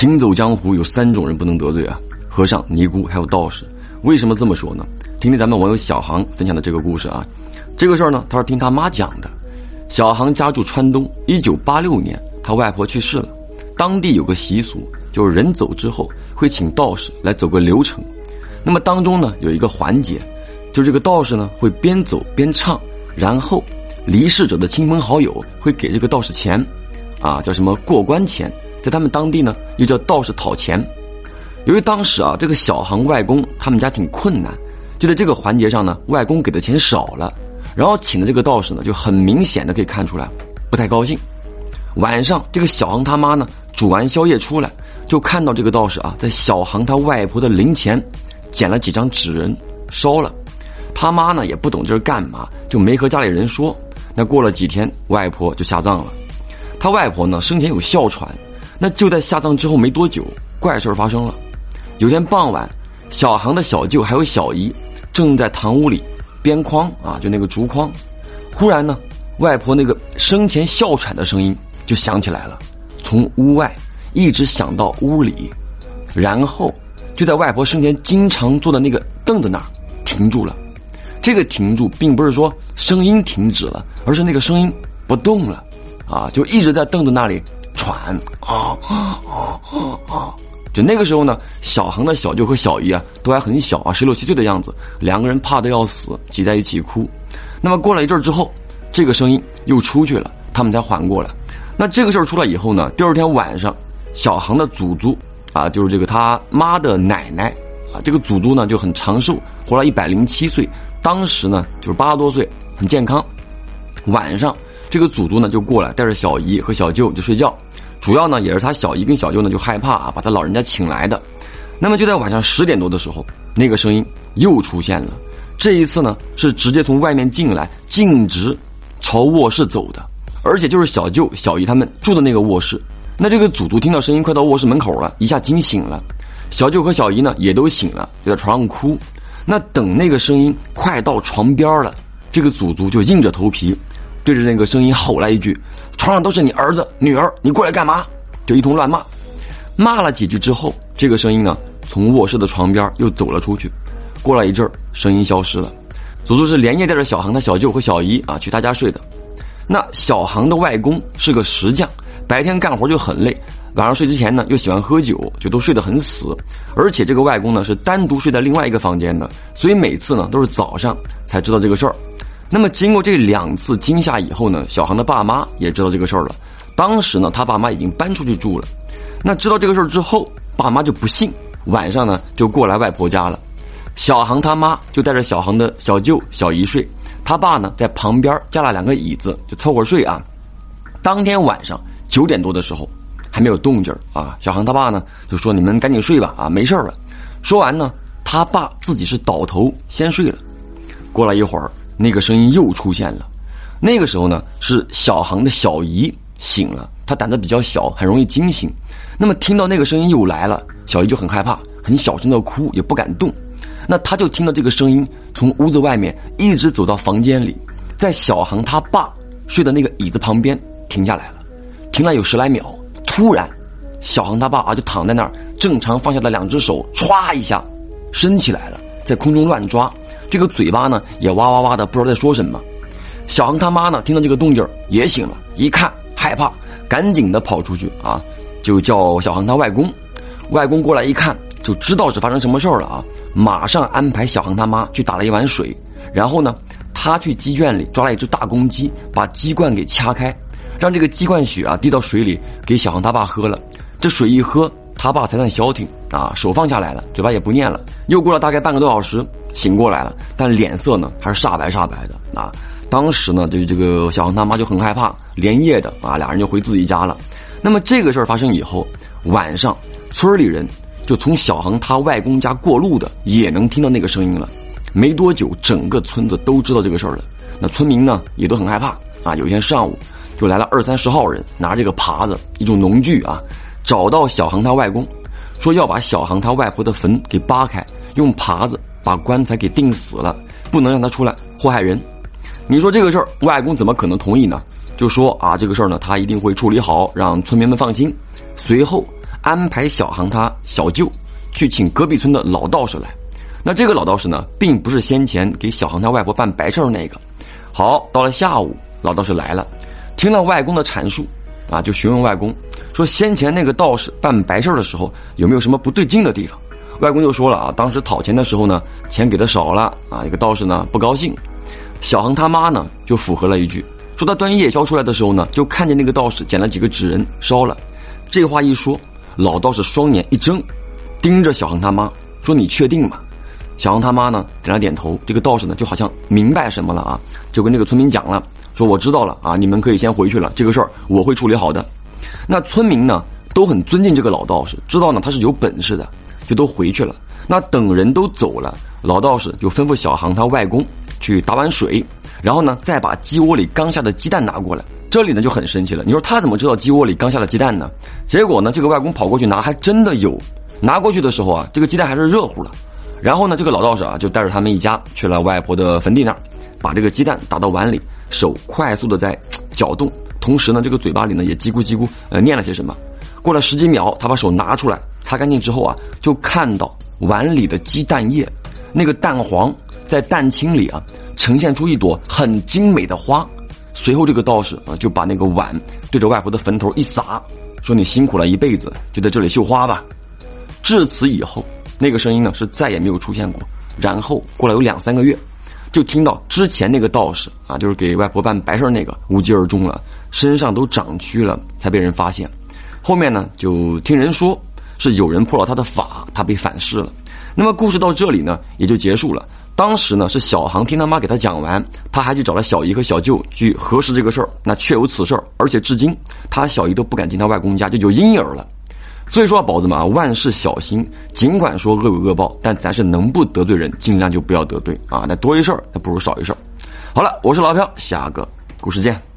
行走江湖有三种人不能得罪啊：和尚、尼姑还有道士。为什么这么说呢？听听咱们网友小航分享的这个故事啊。这个事儿呢，他是听他妈讲的。小航家住川东，一九八六年，他外婆去世了。当地有个习俗，就是人走之后会请道士来走个流程。那么当中呢，有一个环节，就是这个道士呢会边走边唱，然后离世者的亲朋好友会给这个道士钱，啊，叫什么过关钱。在他们当地呢，又叫道士讨钱。由于当时啊，这个小航外公他们家挺困难，就在这个环节上呢，外公给的钱少了，然后请的这个道士呢，就很明显的可以看出来不太高兴。晚上，这个小航他妈呢，煮完宵夜出来，就看到这个道士啊，在小航他外婆的灵前捡了几张纸人烧了。他妈呢也不懂这是干嘛，就没和家里人说。那过了几天，外婆就下葬了。他外婆呢生前有哮喘。那就在下葬之后没多久，怪事儿发生了。有天傍晚，小航的小舅还有小姨正在堂屋里编筐啊，就那个竹筐。忽然呢，外婆那个生前哮喘的声音就响起来了，从屋外一直响到屋里，然后就在外婆生前经常坐的那个凳子那儿停住了。这个停住并不是说声音停止了，而是那个声音不动了，啊，就一直在凳子那里。喘啊啊啊啊！就那个时候呢，小航的小舅和小姨啊都还很小啊，十六七岁的样子，两个人怕的要死，挤在一起哭。那么过了一阵之后，这个声音又出去了，他们才缓过来。那这个事儿出来以后呢，第二天晚上，小航的祖祖啊，就是这个他妈的奶奶啊，这个祖祖呢就很长寿，活了一百零七岁，当时呢就是八十多岁，很健康。晚上，这个祖祖呢就过来，带着小姨和小舅就睡觉。主要呢，也是他小姨跟小舅呢就害怕啊，把他老人家请来的。那么就在晚上十点多的时候，那个声音又出现了。这一次呢，是直接从外面进来，径直朝卧室走的，而且就是小舅、小姨他们住的那个卧室。那这个祖祖听到声音快到卧室门口了，一下惊醒了。小舅和小姨呢也都醒了，就在床上哭。那等那个声音快到床边了，这个祖祖就硬着头皮。对着那个声音吼来一句：“床上都是你儿子女儿，你过来干嘛？”就一通乱骂。骂了几句之后，这个声音呢，从卧室的床边又走了出去。过了一阵儿，声音消失了。祖祖是连夜带着小航的小舅和小姨啊去他家睡的。那小航的外公是个石匠，白天干活就很累，晚上睡之前呢又喜欢喝酒，就都睡得很死。而且这个外公呢是单独睡在另外一个房间的，所以每次呢都是早上才知道这个事儿。那么经过这两次惊吓以后呢，小航的爸妈也知道这个事儿了。当时呢，他爸妈已经搬出去住了。那知道这个事儿之后，爸妈就不信，晚上呢就过来外婆家了。小航他妈就带着小航的小舅、小姨睡，他爸呢在旁边加了两个椅子，就凑合睡啊。当天晚上九点多的时候，还没有动静啊。小航他爸呢就说：“你们赶紧睡吧，啊，没事了。”说完呢，他爸自己是倒头先睡了。过了一会儿。那个声音又出现了，那个时候呢是小航的小姨醒了，她胆子比较小，很容易惊醒。那么听到那个声音又来了，小姨就很害怕，很小声的哭，也不敢动。那他就听到这个声音从屋子外面一直走到房间里，在小航他爸睡的那个椅子旁边停下来了，停了有十来秒。突然，小航他爸啊就躺在那儿，正常放下的两只手歘一下伸起来了，在空中乱抓。这个嘴巴呢也哇哇哇的，不知道在说什么。小航他妈呢听到这个动静也醒了，一看害怕，赶紧的跑出去啊，就叫小航他外公。外公过来一看，就知道是发生什么事儿了啊，马上安排小航他妈去打了一碗水，然后呢，他去鸡圈里抓了一只大公鸡，把鸡冠给掐开，让这个鸡冠血啊滴到水里给小航他爸喝了。这水一喝。他爸才算消停啊，手放下来了，嘴巴也不念了。又过了大概半个多小时，醒过来了，但脸色呢还是煞白煞白的啊。当时呢，就这个小航他妈就很害怕，连夜的啊，俩人就回自己家了。那么这个事儿发生以后，晚上村里人就从小航他外公家过路的也能听到那个声音了。没多久，整个村子都知道这个事儿了。那村民呢也都很害怕啊。有一天上午，就来了二三十号人，拿这个耙子，一种农具啊。找到小航他外公，说要把小航他外婆的坟给扒开，用耙子把棺材给钉死了，不能让他出来祸害人。你说这个事儿，外公怎么可能同意呢？就说啊，这个事儿呢，他一定会处理好，让村民们放心。随后安排小航他小舅去请隔壁村的老道士来。那这个老道士呢，并不是先前给小航他外婆办白事儿那个。好，到了下午，老道士来了，听了外公的阐述，啊，就询问外公说：先前那个道士办白事的时候，有没有什么不对劲的地方？外公就说了啊，当时讨钱的时候呢，钱给的少了啊，一个道士呢不高兴。小航他妈呢就附和了一句，说他端夜宵出来的时候呢，就看见那个道士捡了几个纸人烧了。这话一说，老道士双眼一睁，盯着小航他妈说：“你确定吗？”小航他妈呢点了点头。这个道士呢就好像明白什么了啊，就跟这个村民讲了，说：“我知道了啊，你们可以先回去了，这个事儿我会处理好的。”那村民呢都很尊敬这个老道士，知道呢他是有本事的，就都回去了。那等人都走了，老道士就吩咐小航他外公去打碗水，然后呢再把鸡窝里刚下的鸡蛋拿过来。这里呢就很神奇了，你说他怎么知道鸡窝里刚下的鸡蛋呢？结果呢，这个外公跑过去拿，还真的有。拿过去的时候啊，这个鸡蛋还是热乎的。然后呢，这个老道士啊就带着他们一家去了外婆的坟地那儿，把这个鸡蛋打到碗里，手快速的在搅动，同时呢，这个嘴巴里呢也叽咕叽咕呃念了些什么。过了十几秒，他把手拿出来擦干净之后啊，就看到碗里的鸡蛋液，那个蛋黄在蛋清里啊呈现出一朵很精美的花。随后，这个道士啊就把那个碗对着外婆的坟头一撒，说：“你辛苦了一辈子，就在这里绣花吧。”至此以后，那个声音呢是再也没有出现过。然后过了有两三个月，就听到之前那个道士啊，就是给外婆办白事那个无疾而终了，身上都长蛆了，才被人发现。后面呢，就听人说是有人破了他的法，他被反噬了。那么故事到这里呢，也就结束了。当时呢，是小航听他妈给他讲完，他还去找了小姨和小舅去核实这个事儿。那确有此事儿，而且至今他小姨都不敢进他外公家，就有阴影了。所以说，宝子们啊，万事小心。尽管说恶有恶报，但咱是能不得罪人，尽量就不要得罪啊。那多一事儿，那不如少一事儿。好了，我是老飘，下个故事见。